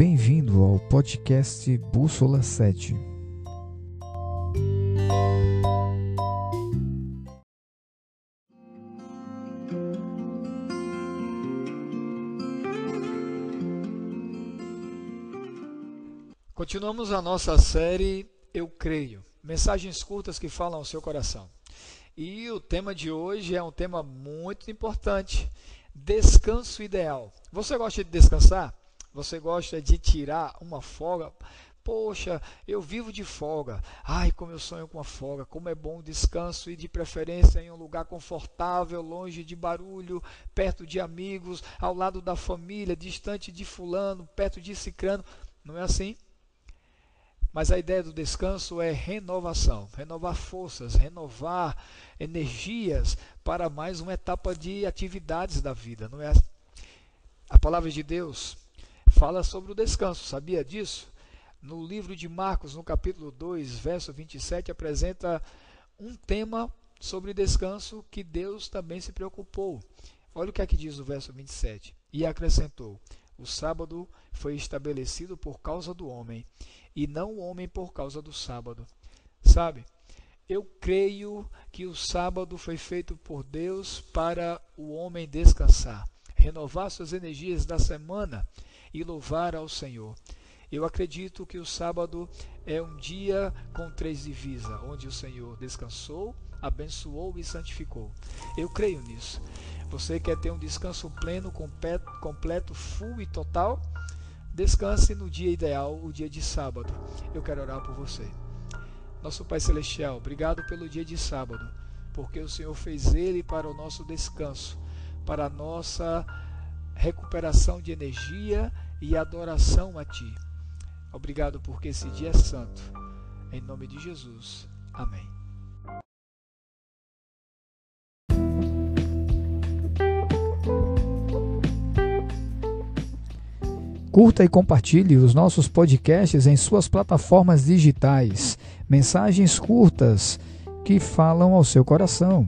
Bem-vindo ao podcast Bússola 7. Continuamos a nossa série Eu Creio. Mensagens curtas que falam ao seu coração. E o tema de hoje é um tema muito importante: descanso ideal. Você gosta de descansar? Você gosta de tirar uma folga? Poxa, eu vivo de folga. Ai, como eu sonho com a folga. Como é bom o descanso e de preferência em um lugar confortável, longe de barulho, perto de amigos, ao lado da família, distante de fulano, perto de cicrano. Não é assim? Mas a ideia do descanso é renovação, renovar forças, renovar energias para mais uma etapa de atividades da vida, não é? A palavra de Deus fala sobre o descanso, sabia disso? No livro de Marcos, no capítulo 2, verso 27, apresenta um tema sobre descanso que Deus também se preocupou. Olha o que é que diz o verso 27. E acrescentou: O sábado foi estabelecido por causa do homem e não o homem por causa do sábado. Sabe? Eu creio que o sábado foi feito por Deus para o homem descansar, renovar suas energias da semana e louvar ao Senhor. Eu acredito que o sábado é um dia com três divisas, onde o Senhor descansou, abençoou e santificou. Eu creio nisso. Você quer ter um descanso pleno, completo, full e total? Descanse no dia ideal, o dia de sábado. Eu quero orar por você. Nosso Pai Celestial, obrigado pelo dia de sábado, porque o Senhor fez ele para o nosso descanso, para a nossa recuperação de energia e adoração a Ti. Obrigado porque esse dia é santo. Em nome de Jesus. Amém. Curta e compartilhe os nossos podcasts em suas plataformas digitais. Mensagens curtas que falam ao seu coração.